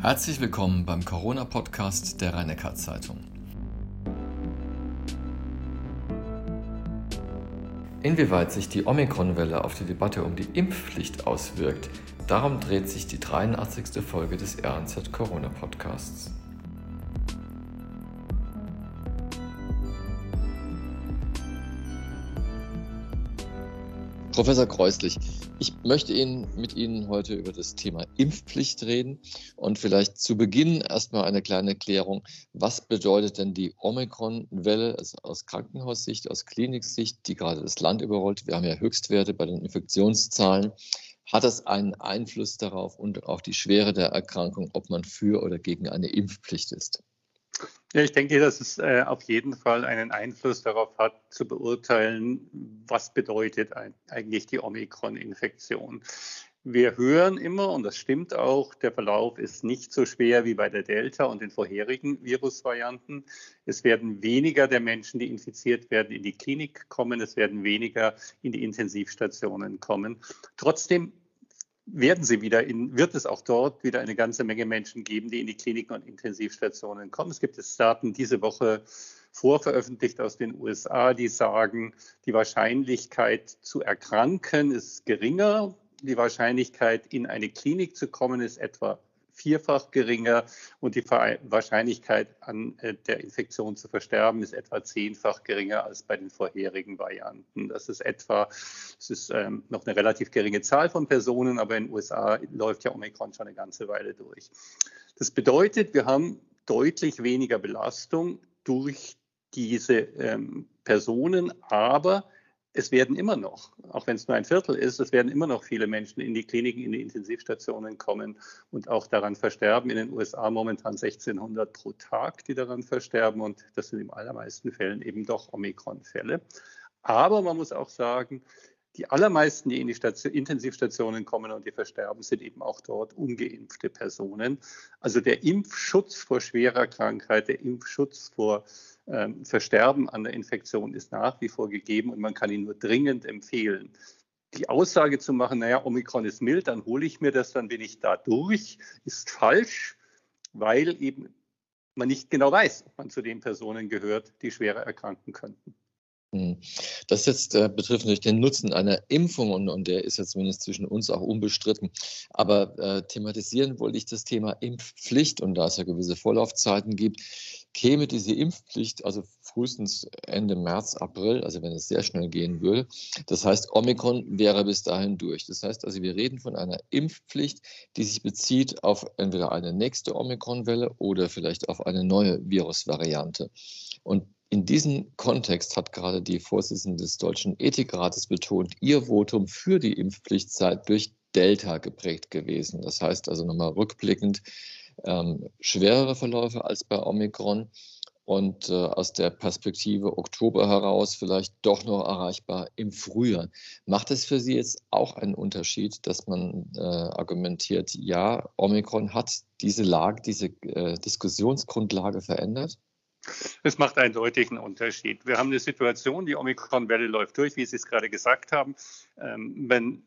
Herzlich willkommen beim Corona-Podcast der rhein zeitung Inwieweit sich die Omikron-Welle auf die Debatte um die Impfpflicht auswirkt, darum dreht sich die 83. Folge des RNZ Corona-Podcasts. Professor Kreuslich, ich möchte Ihnen mit Ihnen heute über das Thema Impfpflicht reden und vielleicht zu Beginn erstmal eine kleine Erklärung. Was bedeutet denn die Omikron-Welle also aus Krankenhaussicht, aus Kliniksicht, die gerade das Land überrollt? Wir haben ja Höchstwerte bei den Infektionszahlen. Hat das einen Einfluss darauf und auch die Schwere der Erkrankung, ob man für oder gegen eine Impfpflicht ist? Ja, ich denke, dass es äh, auf jeden Fall einen Einfluss darauf hat, zu beurteilen, was bedeutet ein, eigentlich die Omikron-Infektion. Wir hören immer, und das stimmt auch, der Verlauf ist nicht so schwer wie bei der Delta und den vorherigen Virusvarianten. Es werden weniger der Menschen, die infiziert werden, in die Klinik kommen. Es werden weniger in die Intensivstationen kommen. Trotzdem werden sie wieder in, wird es auch dort wieder eine ganze Menge Menschen geben, die in die Kliniken und Intensivstationen kommen. Es gibt jetzt Daten diese Woche vorveröffentlicht aus den USA, die sagen, die Wahrscheinlichkeit zu erkranken ist geringer. Die Wahrscheinlichkeit, in eine Klinik zu kommen, ist etwa vierfach geringer und die Wahrscheinlichkeit an äh, der Infektion zu versterben ist etwa zehnfach geringer als bei den vorherigen Varianten. Das ist etwa, das ist ähm, noch eine relativ geringe Zahl von Personen, aber in den USA läuft ja Omikron schon eine ganze Weile durch. Das bedeutet, wir haben deutlich weniger Belastung durch diese ähm, Personen, aber es werden immer noch, auch wenn es nur ein Viertel ist, es werden immer noch viele Menschen in die Kliniken, in die Intensivstationen kommen und auch daran versterben. In den USA momentan 1600 pro Tag, die daran versterben und das sind in allermeisten Fällen eben doch Omikron-Fälle. Aber man muss auch sagen, die allermeisten, die in die Station, Intensivstationen kommen und die versterben, sind eben auch dort ungeimpfte Personen. Also der Impfschutz vor schwerer Krankheit, der Impfschutz vor ähm, Versterben an der Infektion ist nach wie vor gegeben und man kann ihn nur dringend empfehlen. Die Aussage zu machen, naja, Omikron ist mild, dann hole ich mir das, dann bin ich da durch, ist falsch, weil eben man nicht genau weiß, ob man zu den Personen gehört, die schwerer erkranken könnten. Hm. Das jetzt äh, betrifft natürlich den Nutzen einer Impfung und, und, der ist ja zumindest zwischen uns auch unbestritten. Aber äh, thematisieren wollte ich das Thema Impfpflicht und da es ja gewisse Vorlaufzeiten gibt, käme diese Impfpflicht also frühestens Ende März, April, also wenn es sehr schnell gehen würde. Das heißt, Omikron wäre bis dahin durch. Das heißt also, wir reden von einer Impfpflicht, die sich bezieht auf entweder eine nächste Omikron-Welle oder vielleicht auf eine neue Virusvariante. Und in diesem Kontext hat gerade die Vorsitzende des Deutschen Ethikrates betont, ihr Votum für die Impfpflicht sei durch Delta geprägt gewesen. Das heißt also nochmal rückblickend ähm, schwerere Verläufe als bei Omikron und äh, aus der Perspektive Oktober heraus vielleicht doch noch erreichbar im Frühjahr. Macht es für Sie jetzt auch einen Unterschied, dass man äh, argumentiert, ja, Omikron hat diese Lage, diese äh, Diskussionsgrundlage verändert? Es macht einen deutlichen Unterschied. Wir haben eine Situation, die Omikron-Welle läuft durch, wie Sie es gerade gesagt haben. Ähm, wenn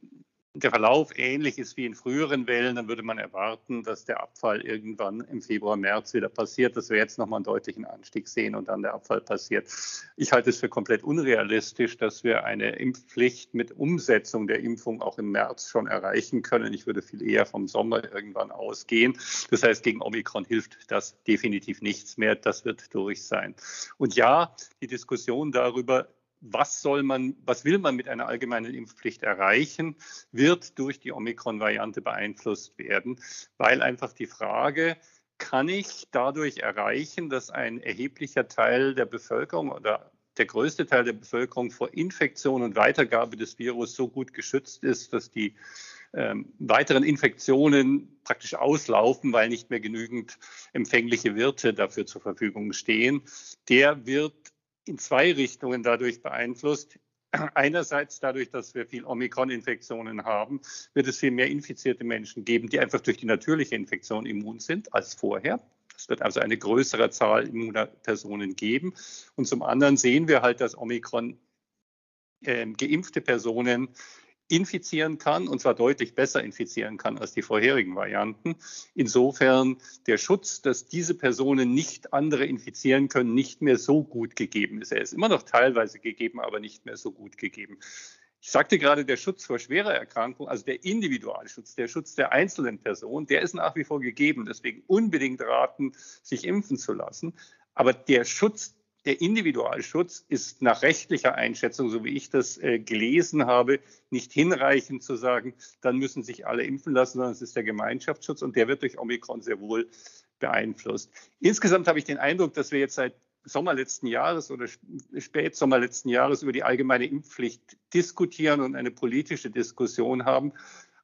der Verlauf ähnlich ist wie in früheren Wellen, dann würde man erwarten, dass der Abfall irgendwann im Februar, März wieder passiert, dass wir jetzt nochmal einen deutlichen Anstieg sehen und dann der Abfall passiert. Ich halte es für komplett unrealistisch, dass wir eine Impfpflicht mit Umsetzung der Impfung auch im März schon erreichen können. Ich würde viel eher vom Sommer irgendwann ausgehen. Das heißt, gegen Omikron hilft das definitiv nichts mehr. Das wird durch sein. Und ja, die Diskussion darüber, was soll man, was will man mit einer allgemeinen Impfpflicht erreichen, wird durch die Omikron-Variante beeinflusst werden, weil einfach die Frage, kann ich dadurch erreichen, dass ein erheblicher Teil der Bevölkerung oder der größte Teil der Bevölkerung vor Infektion und Weitergabe des Virus so gut geschützt ist, dass die ähm, weiteren Infektionen praktisch auslaufen, weil nicht mehr genügend empfängliche Wirte dafür zur Verfügung stehen. Der wird in zwei Richtungen dadurch beeinflusst. Einerseits dadurch, dass wir viel Omikron-Infektionen haben, wird es viel mehr infizierte Menschen geben, die einfach durch die natürliche Infektion immun sind als vorher. Es wird also eine größere Zahl immuner Personen geben. Und zum anderen sehen wir halt, dass Omikron äh, geimpfte Personen infizieren kann und zwar deutlich besser infizieren kann als die vorherigen Varianten. Insofern der Schutz, dass diese Personen nicht andere infizieren können, nicht mehr so gut gegeben ist. Er ist immer noch teilweise gegeben, aber nicht mehr so gut gegeben. Ich sagte gerade, der Schutz vor schwerer Erkrankung, also der Individualschutz, der Schutz der einzelnen Person, der ist nach wie vor gegeben. Deswegen unbedingt raten, sich impfen zu lassen. Aber der Schutz der Individualschutz ist nach rechtlicher Einschätzung, so wie ich das äh, gelesen habe, nicht hinreichend zu sagen, dann müssen sich alle impfen lassen, sondern es ist der Gemeinschaftsschutz und der wird durch Omikron sehr wohl beeinflusst. Insgesamt habe ich den Eindruck, dass wir jetzt seit Sommer letzten Jahres oder Spätsommer letzten Jahres über die allgemeine Impfpflicht diskutieren und eine politische Diskussion haben,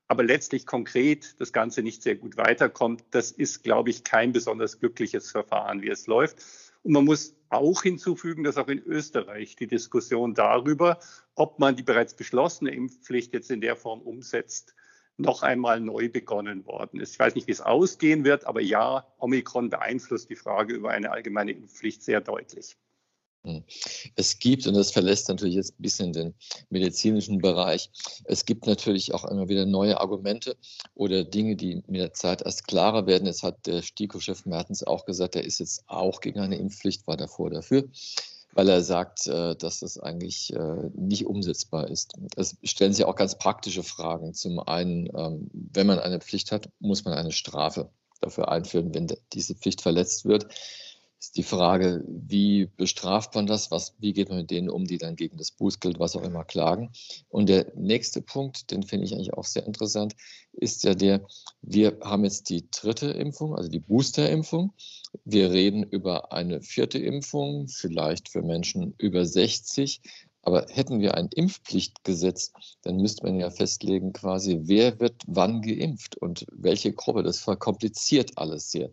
aber letztlich konkret das Ganze nicht sehr gut weiterkommt. Das ist, glaube ich, kein besonders glückliches Verfahren, wie es läuft. Und man muss auch hinzufügen, dass auch in Österreich die Diskussion darüber, ob man die bereits beschlossene Impfpflicht jetzt in der Form umsetzt, noch einmal neu begonnen worden ist. Ich weiß nicht, wie es ausgehen wird, aber ja, Omikron beeinflusst die Frage über eine allgemeine Impfpflicht sehr deutlich. Hm. Es gibt, und das verlässt natürlich jetzt ein bisschen den medizinischen Bereich, es gibt natürlich auch immer wieder neue Argumente oder Dinge, die mit der Zeit erst klarer werden. Jetzt hat der STIKO-Chef Mertens auch gesagt, er ist jetzt auch gegen eine Impfpflicht, war davor dafür, weil er sagt, äh, dass das eigentlich äh, nicht umsetzbar ist. Es stellen sich auch ganz praktische Fragen. Zum einen, ähm, wenn man eine Pflicht hat, muss man eine Strafe dafür einführen, wenn diese Pflicht verletzt wird ist die Frage, wie bestraft man das? Was, wie geht man mit denen um, die dann gegen das Bußgeld, was auch immer, klagen? Und der nächste Punkt, den finde ich eigentlich auch sehr interessant, ist ja der, wir haben jetzt die dritte Impfung, also die Boosterimpfung. Wir reden über eine vierte Impfung, vielleicht für Menschen über 60. Aber hätten wir ein Impfpflichtgesetz, dann müsste man ja festlegen, quasi, wer wird wann geimpft und welche Gruppe. Das verkompliziert alles sehr.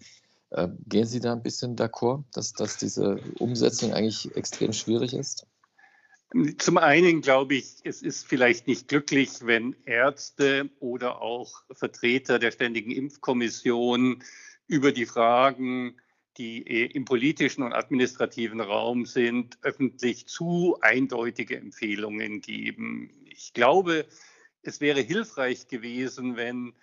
Äh, gehen Sie da ein bisschen d'accord, dass, dass diese Umsetzung eigentlich extrem schwierig ist? Zum einen glaube ich, es ist vielleicht nicht glücklich, wenn Ärzte oder auch Vertreter der Ständigen Impfkommission über die Fragen, die im politischen und administrativen Raum sind, öffentlich zu eindeutige Empfehlungen geben. Ich glaube, es wäre hilfreich gewesen, wenn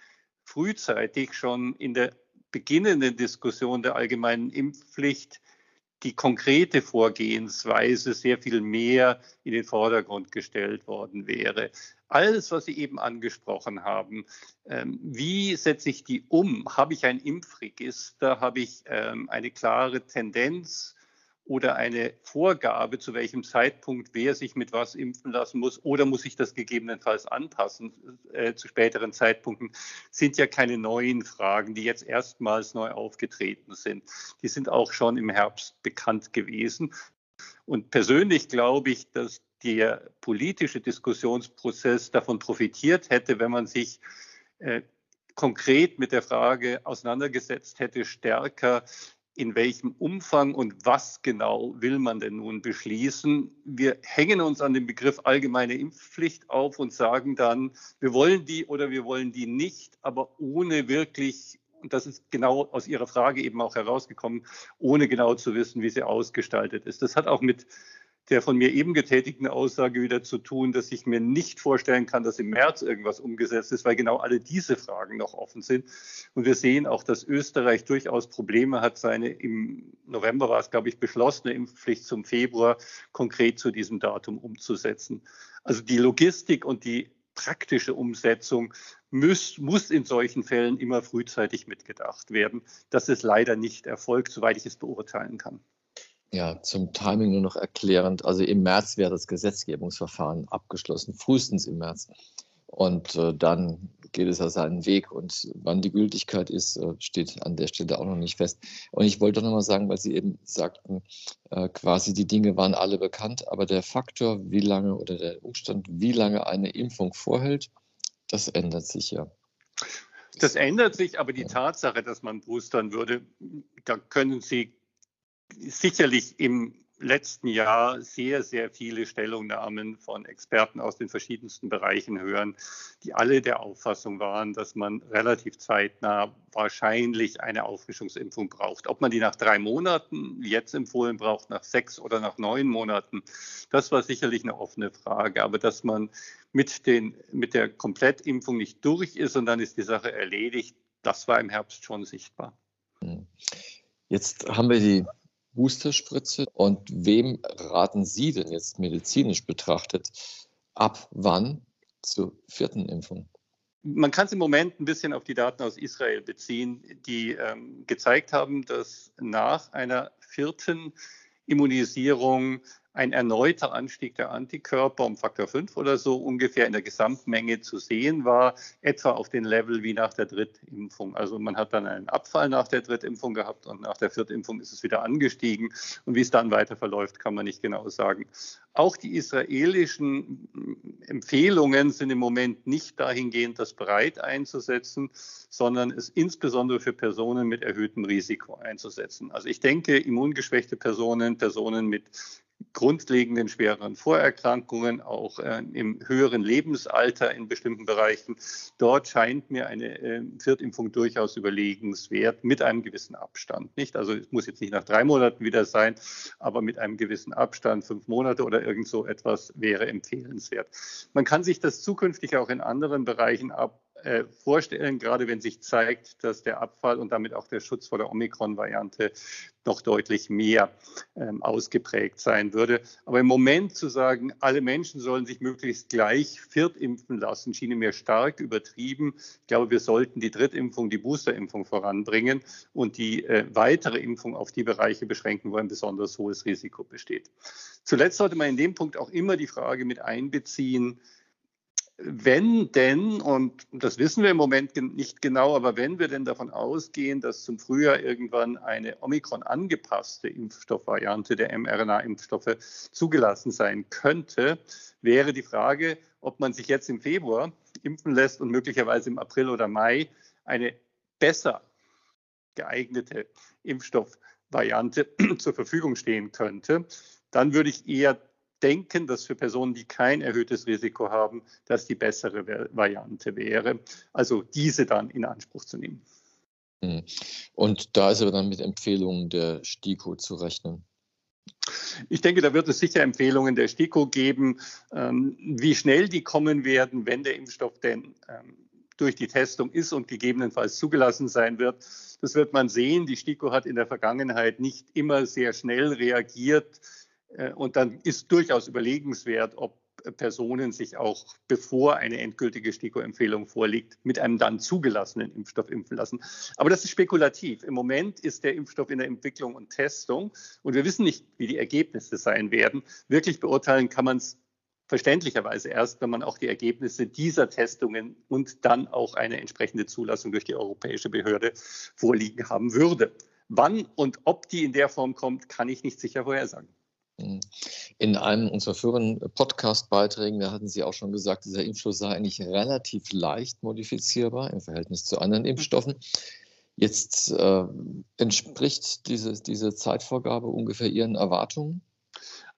frühzeitig schon in der beginnenden Diskussion der allgemeinen Impfpflicht die konkrete Vorgehensweise sehr viel mehr in den Vordergrund gestellt worden wäre. Alles, was Sie eben angesprochen haben, ähm, wie setze ich die um? Habe ich ein Impfregister? Habe ich ähm, eine klare Tendenz? Oder eine Vorgabe, zu welchem Zeitpunkt wer sich mit was impfen lassen muss oder muss ich das gegebenenfalls anpassen äh, zu späteren Zeitpunkten, sind ja keine neuen Fragen, die jetzt erstmals neu aufgetreten sind. Die sind auch schon im Herbst bekannt gewesen. Und persönlich glaube ich, dass der politische Diskussionsprozess davon profitiert hätte, wenn man sich äh, konkret mit der Frage auseinandergesetzt hätte, stärker, in welchem Umfang und was genau will man denn nun beschließen. Wir hängen uns an den Begriff allgemeine Impfpflicht auf und sagen dann, wir wollen die oder wir wollen die nicht, aber ohne wirklich, und das ist genau aus Ihrer Frage eben auch herausgekommen, ohne genau zu wissen, wie sie ausgestaltet ist. Das hat auch mit der von mir eben getätigten Aussage wieder zu tun, dass ich mir nicht vorstellen kann, dass im März irgendwas umgesetzt ist, weil genau alle diese Fragen noch offen sind. Und wir sehen auch, dass Österreich durchaus Probleme hat, seine im November war es, glaube ich, beschlossene Impfpflicht zum Februar konkret zu diesem Datum umzusetzen. Also die Logistik und die praktische Umsetzung muss, muss in solchen Fällen immer frühzeitig mitgedacht werden. Das ist leider nicht erfolgt, soweit ich es beurteilen kann. Ja, zum Timing nur noch erklärend. Also im März wäre das Gesetzgebungsverfahren abgeschlossen, frühestens im März. Und äh, dann geht es ja seinen Weg. Und wann die Gültigkeit ist, äh, steht an der Stelle auch noch nicht fest. Und ich wollte noch mal sagen, weil Sie eben sagten, äh, quasi die Dinge waren alle bekannt, aber der Faktor, wie lange oder der Umstand, wie lange eine Impfung vorhält, das ändert sich ja. Das ändert sich, aber die Tatsache, dass man boostern würde, da können Sie sicherlich im letzten Jahr sehr, sehr viele Stellungnahmen von Experten aus den verschiedensten Bereichen hören, die alle der Auffassung waren, dass man relativ zeitnah wahrscheinlich eine Auffrischungsimpfung braucht. Ob man die nach drei Monaten jetzt empfohlen braucht, nach sechs oder nach neun Monaten, das war sicherlich eine offene Frage. Aber dass man mit, den, mit der Komplettimpfung nicht durch ist und dann ist die Sache erledigt, das war im Herbst schon sichtbar. Jetzt haben wir die Boosterspritze und wem raten Sie denn jetzt medizinisch betrachtet ab wann zur vierten Impfung? Man kann es im Moment ein bisschen auf die Daten aus Israel beziehen, die ähm, gezeigt haben, dass nach einer vierten Immunisierung ein erneuter Anstieg der Antikörper um Faktor 5 oder so ungefähr in der Gesamtmenge zu sehen war, etwa auf den Level wie nach der Drittimpfung. Also man hat dann einen Abfall nach der Drittimpfung gehabt und nach der Viertimpfung ist es wieder angestiegen. Und wie es dann weiter verläuft, kann man nicht genau sagen. Auch die israelischen Empfehlungen sind im Moment nicht dahingehend, das breit einzusetzen, sondern es insbesondere für Personen mit erhöhtem Risiko einzusetzen. Also ich denke, immungeschwächte Personen, Personen mit grundlegenden schwereren Vorerkrankungen, auch äh, im höheren Lebensalter in bestimmten Bereichen. Dort scheint mir eine äh, Viertimpfung durchaus überlegenswert mit einem gewissen Abstand. Nicht? Also es muss jetzt nicht nach drei Monaten wieder sein, aber mit einem gewissen Abstand, fünf Monate oder irgend so etwas wäre empfehlenswert. Man kann sich das zukünftig auch in anderen Bereichen ab äh, vorstellen, gerade wenn sich zeigt, dass der Abfall und damit auch der Schutz vor der Omikron-Variante noch deutlich mehr ähm, ausgeprägt sein würde. Aber im Moment zu sagen, alle Menschen sollen sich möglichst gleich viertimpfen lassen, schien mir stark übertrieben. Ich glaube, wir sollten die Drittimpfung, die Boosterimpfung voranbringen und die äh, weitere Impfung auf die Bereiche beschränken, wo ein besonders hohes Risiko besteht. Zuletzt sollte man in dem Punkt auch immer die Frage mit einbeziehen, wenn denn, und das wissen wir im Moment nicht genau, aber wenn wir denn davon ausgehen, dass zum Frühjahr irgendwann eine Omikron angepasste Impfstoffvariante der mRNA-Impfstoffe zugelassen sein könnte, wäre die Frage, ob man sich jetzt im Februar impfen lässt und möglicherweise im April oder Mai eine besser geeignete Impfstoffvariante zur Verfügung stehen könnte. Dann würde ich eher denken, dass für Personen, die kein erhöhtes Risiko haben, das die bessere Variante wäre. Also diese dann in Anspruch zu nehmen. Hm. Und da ist aber dann mit Empfehlungen der STIKO zu rechnen. Ich denke, da wird es sicher Empfehlungen der STIKO geben, ähm, wie schnell die kommen werden, wenn der Impfstoff denn ähm, durch die Testung ist und gegebenenfalls zugelassen sein wird. Das wird man sehen. Die STIKO hat in der Vergangenheit nicht immer sehr schnell reagiert und dann ist durchaus überlegenswert, ob Personen sich auch, bevor eine endgültige STIKO-Empfehlung vorliegt, mit einem dann zugelassenen Impfstoff impfen lassen. Aber das ist spekulativ. Im Moment ist der Impfstoff in der Entwicklung und Testung und wir wissen nicht, wie die Ergebnisse sein werden. Wirklich beurteilen kann man es verständlicherweise erst, wenn man auch die Ergebnisse dieser Testungen und dann auch eine entsprechende Zulassung durch die europäische Behörde vorliegen haben würde. Wann und ob die in der Form kommt, kann ich nicht sicher vorhersagen. In einem unserer früheren Podcast-Beiträgen, da hatten Sie auch schon gesagt, dieser Impfstoff sei eigentlich relativ leicht modifizierbar im Verhältnis zu anderen Impfstoffen. Jetzt äh, entspricht diese, diese Zeitvorgabe ungefähr Ihren Erwartungen?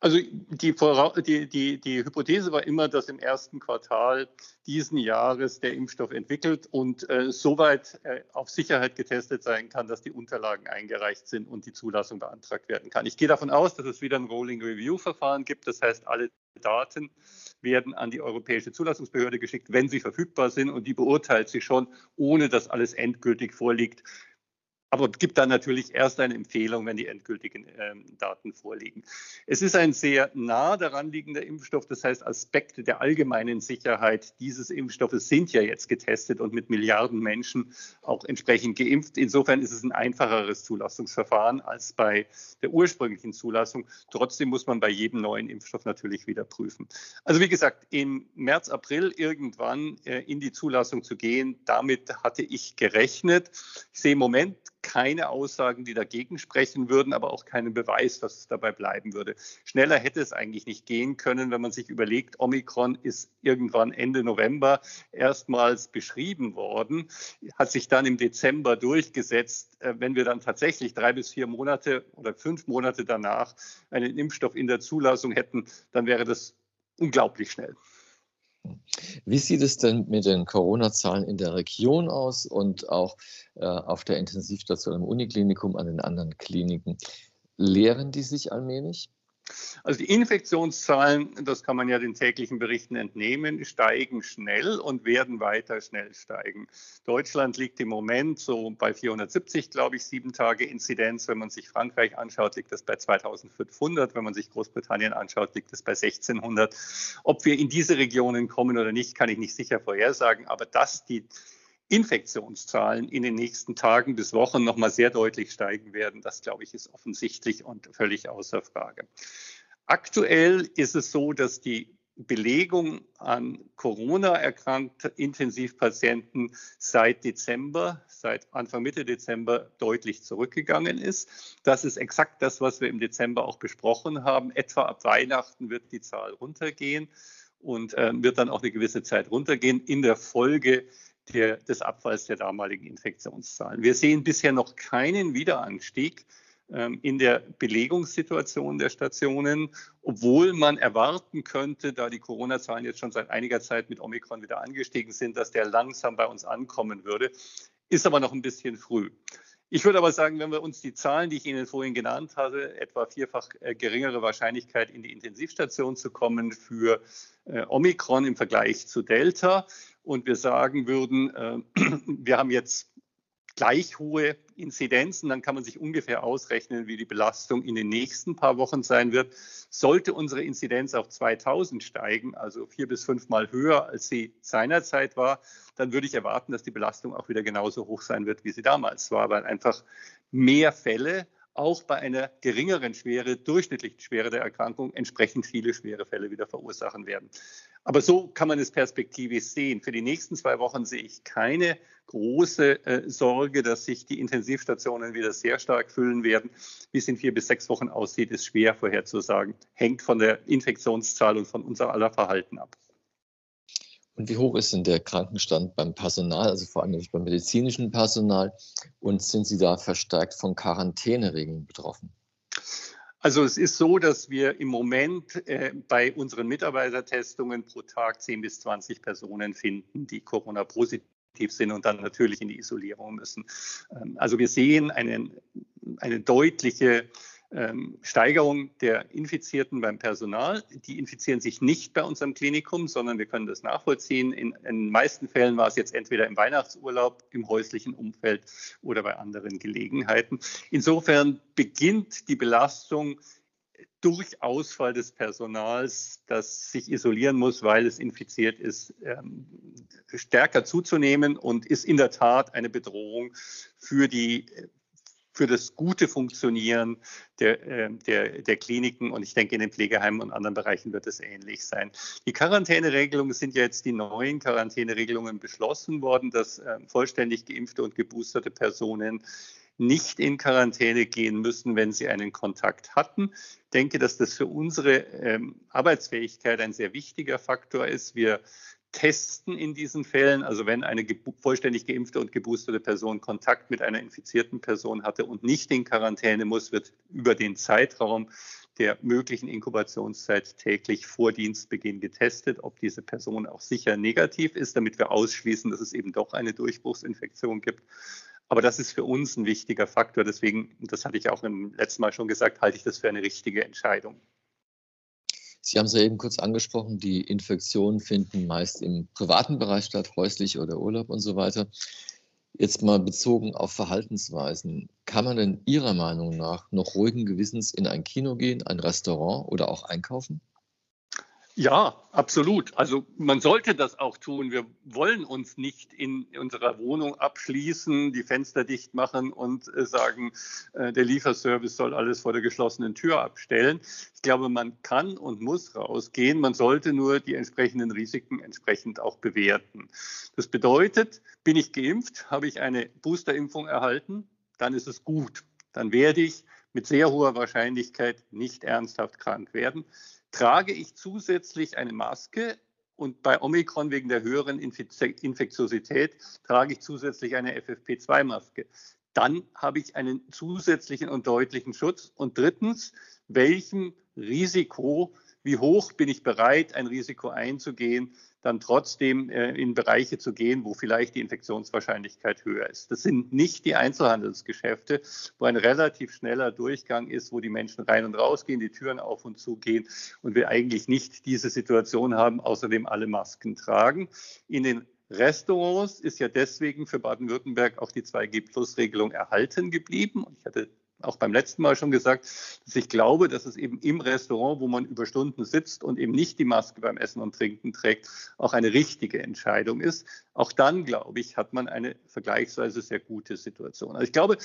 Also die, die, die, die, Hypothese war immer, dass im ersten Quartal diesen Jahres der Impfstoff entwickelt und äh, soweit äh, auf Sicherheit getestet sein kann, dass die Unterlagen eingereicht sind und die Zulassung beantragt werden kann. Ich gehe davon aus, dass es wieder ein Rolling Review Verfahren gibt. Das heißt, alle Daten werden an die Europäische Zulassungsbehörde geschickt, wenn sie verfügbar sind und die beurteilt sie schon, ohne dass alles endgültig vorliegt, aber gibt dann natürlich erst eine Empfehlung, wenn die endgültigen ähm, Daten vorliegen. Es ist ein sehr nah daran liegender Impfstoff. Das heißt, Aspekte der allgemeinen Sicherheit dieses Impfstoffes sind ja jetzt getestet und mit Milliarden Menschen auch entsprechend geimpft. Insofern ist es ein einfacheres Zulassungsverfahren als bei der ursprünglichen Zulassung. Trotzdem muss man bei jedem neuen Impfstoff natürlich wieder prüfen. Also wie gesagt, im März, April irgendwann äh, in die Zulassung zu gehen, damit hatte ich gerechnet. Ich sehe im Moment keine Aussagen, die dagegen sprechen würden, aber auch keinen Beweis, dass es dabei bleiben würde. Schneller hätte es eigentlich nicht gehen können, wenn man sich überlegt, Omikron ist irgendwann Ende November erstmals beschrieben worden, hat sich dann im Dezember durchgesetzt. Äh, wenn wir dann tatsächlich drei bis vier Monate oder fünf Monate danach einen Impfstoff in der Zulassung hätten, dann wäre das unglaublich schnell. Wie sieht es denn mit den Corona-Zahlen in der Region aus und auch äh, auf der Intensivstation im Uniklinikum an den anderen Kliniken? Lehren die sich allmählich? Also die Infektionszahlen, das kann man ja den täglichen Berichten entnehmen, steigen schnell und werden weiter schnell steigen. Deutschland liegt im Moment so bei 470, glaube ich, sieben Tage Inzidenz. Wenn man sich Frankreich anschaut, liegt das bei 2500. Wenn man sich Großbritannien anschaut, liegt das bei 1600. Ob wir in diese Regionen kommen oder nicht, kann ich nicht sicher vorhersagen. Aber dass die Infektionszahlen in den nächsten Tagen bis Wochen noch mal sehr deutlich steigen werden. Das, glaube ich, ist offensichtlich und völlig außer Frage. Aktuell ist es so, dass die Belegung an Corona erkrankte Intensivpatienten seit Dezember, seit Anfang Mitte Dezember deutlich zurückgegangen ist. Das ist exakt das, was wir im Dezember auch besprochen haben. Etwa ab Weihnachten wird die Zahl runtergehen und äh, wird dann auch eine gewisse Zeit runtergehen. In der Folge der, des Abfalls der damaligen Infektionszahlen. Wir sehen bisher noch keinen Wiederanstieg ähm, in der Belegungssituation der Stationen, obwohl man erwarten könnte, da die Corona-Zahlen jetzt schon seit einiger Zeit mit Omikron wieder angestiegen sind, dass der langsam bei uns ankommen würde. Ist aber noch ein bisschen früh. Ich würde aber sagen, wenn wir uns die Zahlen, die ich Ihnen vorhin genannt hatte, etwa vierfach äh, geringere Wahrscheinlichkeit in die Intensivstation zu kommen für äh, Omikron im Vergleich zu Delta, und wir sagen würden, äh, wir haben jetzt gleich hohe Inzidenzen, dann kann man sich ungefähr ausrechnen, wie die Belastung in den nächsten paar Wochen sein wird. Sollte unsere Inzidenz auf 2000 steigen, also vier bis fünfmal höher, als sie seinerzeit war, dann würde ich erwarten, dass die Belastung auch wieder genauso hoch sein wird, wie sie damals war, weil einfach mehr Fälle auch bei einer geringeren Schwere, durchschnittlichen Schwere der Erkrankung entsprechend viele schwere Fälle wieder verursachen werden. Aber so kann man es perspektivisch sehen. Für die nächsten zwei Wochen sehe ich keine große äh, Sorge, dass sich die Intensivstationen wieder sehr stark füllen werden. Wie es in vier bis sechs Wochen aussieht, ist schwer vorherzusagen. Hängt von der Infektionszahl und von unser aller Verhalten ab. Und wie hoch ist denn der Krankenstand beim Personal, also vor allem beim medizinischen Personal? Und sind Sie da verstärkt von Quarantäneregeln betroffen? Also es ist so, dass wir im Moment äh, bei unseren Mitarbeitertestungen pro Tag 10 bis 20 Personen finden, die Corona-positiv sind und dann natürlich in die Isolierung müssen. Ähm, also wir sehen einen, eine deutliche Steigerung der Infizierten beim Personal. Die infizieren sich nicht bei unserem Klinikum, sondern wir können das nachvollziehen. In, in den meisten Fällen war es jetzt entweder im Weihnachtsurlaub, im häuslichen Umfeld oder bei anderen Gelegenheiten. Insofern beginnt die Belastung durch Ausfall des Personals, das sich isolieren muss, weil es infiziert ist, ähm, stärker zuzunehmen und ist in der Tat eine Bedrohung für die für das gute Funktionieren der, ähm, der, der Kliniken. Und ich denke, in den Pflegeheimen und anderen Bereichen wird es ähnlich sein. Die Quarantäneregelungen sind ja jetzt die neuen Quarantäneregelungen beschlossen worden, dass ähm, vollständig geimpfte und geboosterte Personen nicht in Quarantäne gehen müssen, wenn sie einen Kontakt hatten. Ich denke, dass das für unsere ähm, Arbeitsfähigkeit ein sehr wichtiger Faktor ist. Wir testen in diesen Fällen. Also wenn eine vollständig geimpfte und geboosterte Person Kontakt mit einer infizierten Person hatte und nicht in Quarantäne muss, wird über den Zeitraum der möglichen Inkubationszeit täglich vor Dienstbeginn getestet, ob diese Person auch sicher negativ ist, damit wir ausschließen, dass es eben doch eine Durchbruchsinfektion gibt. Aber das ist für uns ein wichtiger Faktor. Deswegen, das hatte ich auch im letzten Mal schon gesagt, halte ich das für eine richtige Entscheidung. Sie haben es ja eben kurz angesprochen, die Infektionen finden meist im privaten Bereich statt, häuslich oder Urlaub und so weiter. Jetzt mal bezogen auf Verhaltensweisen. Kann man denn Ihrer Meinung nach noch ruhigen Gewissens in ein Kino gehen, ein Restaurant oder auch einkaufen? Ja, absolut. Also man sollte das auch tun. Wir wollen uns nicht in unserer Wohnung abschließen, die Fenster dicht machen und äh, sagen, äh, der Lieferservice soll alles vor der geschlossenen Tür abstellen. Ich glaube, man kann und muss rausgehen. Man sollte nur die entsprechenden Risiken entsprechend auch bewerten. Das bedeutet, bin ich geimpft, habe ich eine Boosterimpfung erhalten, dann ist es gut. Dann werde ich mit sehr hoher Wahrscheinlichkeit nicht ernsthaft krank werden. Trage ich zusätzlich eine Maske und bei Omikron wegen der höheren Infektiosität trage ich zusätzlich eine FFP2-Maske. Dann habe ich einen zusätzlichen und deutlichen Schutz. Und drittens, welchem Risiko, wie hoch bin ich bereit, ein Risiko einzugehen, dann trotzdem äh, in Bereiche zu gehen, wo vielleicht die Infektionswahrscheinlichkeit höher ist. Das sind nicht die Einzelhandelsgeschäfte, wo ein relativ schneller Durchgang ist, wo die Menschen rein und raus gehen, die Türen auf und zu gehen und wir eigentlich nicht diese Situation haben, außerdem alle Masken tragen. In den Restaurants ist ja deswegen für Baden-Württemberg auch die 2G-Plus-Regelung erhalten geblieben. Ich hatte auch beim letzten Mal schon gesagt, dass ich glaube, dass es eben im Restaurant, wo man über Stunden sitzt und eben nicht die Maske beim Essen und Trinken trägt, auch eine richtige Entscheidung ist. Auch dann, glaube ich, hat man eine vergleichsweise sehr gute Situation. Also ich glaube,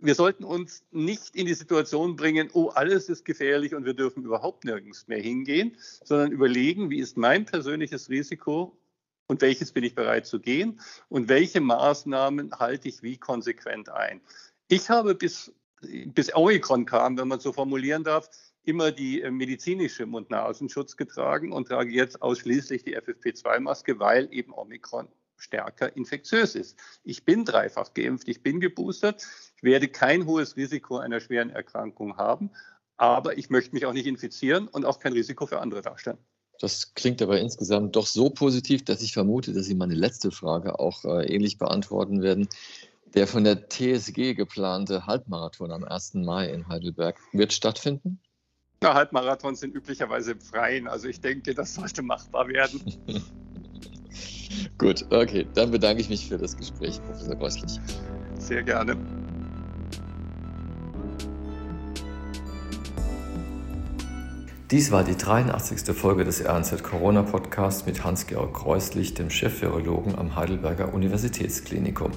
wir sollten uns nicht in die Situation bringen, oh, alles ist gefährlich und wir dürfen überhaupt nirgends mehr hingehen, sondern überlegen, wie ist mein persönliches Risiko und welches bin ich bereit zu gehen und welche Maßnahmen halte ich wie konsequent ein. Ich habe bis bis Omikron kam, wenn man so formulieren darf, immer die äh, medizinische Mund-Nasenschutz getragen und trage jetzt ausschließlich die FFP2-Maske, weil eben Omikron stärker infektiös ist. Ich bin dreifach geimpft, ich bin geboostert, ich werde kein hohes Risiko einer schweren Erkrankung haben, aber ich möchte mich auch nicht infizieren und auch kein Risiko für andere darstellen. Das klingt aber insgesamt doch so positiv, dass ich vermute, dass Sie meine letzte Frage auch äh, ähnlich beantworten werden. Der von der TSG geplante Halbmarathon am 1. Mai in Heidelberg wird stattfinden? Ja, Halbmarathons sind üblicherweise im Freien. Also ich denke, das sollte machbar werden. Gut, okay. Dann bedanke ich mich für das Gespräch, Professor Gräuslich. Sehr gerne. Dies war die 83. Folge des RNZ Corona Podcasts mit Hans-Georg Kreuslich, dem Chef-Virologen am Heidelberger Universitätsklinikum.